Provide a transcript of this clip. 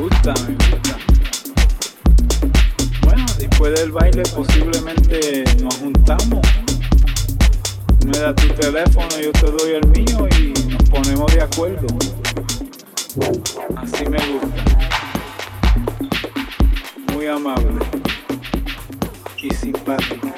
gusta, me gusta. Bueno, después del baile posiblemente nos juntamos. Me das tu teléfono, yo te doy el mío y nos ponemos de acuerdo. Así me gusta. Muy amable y simpático.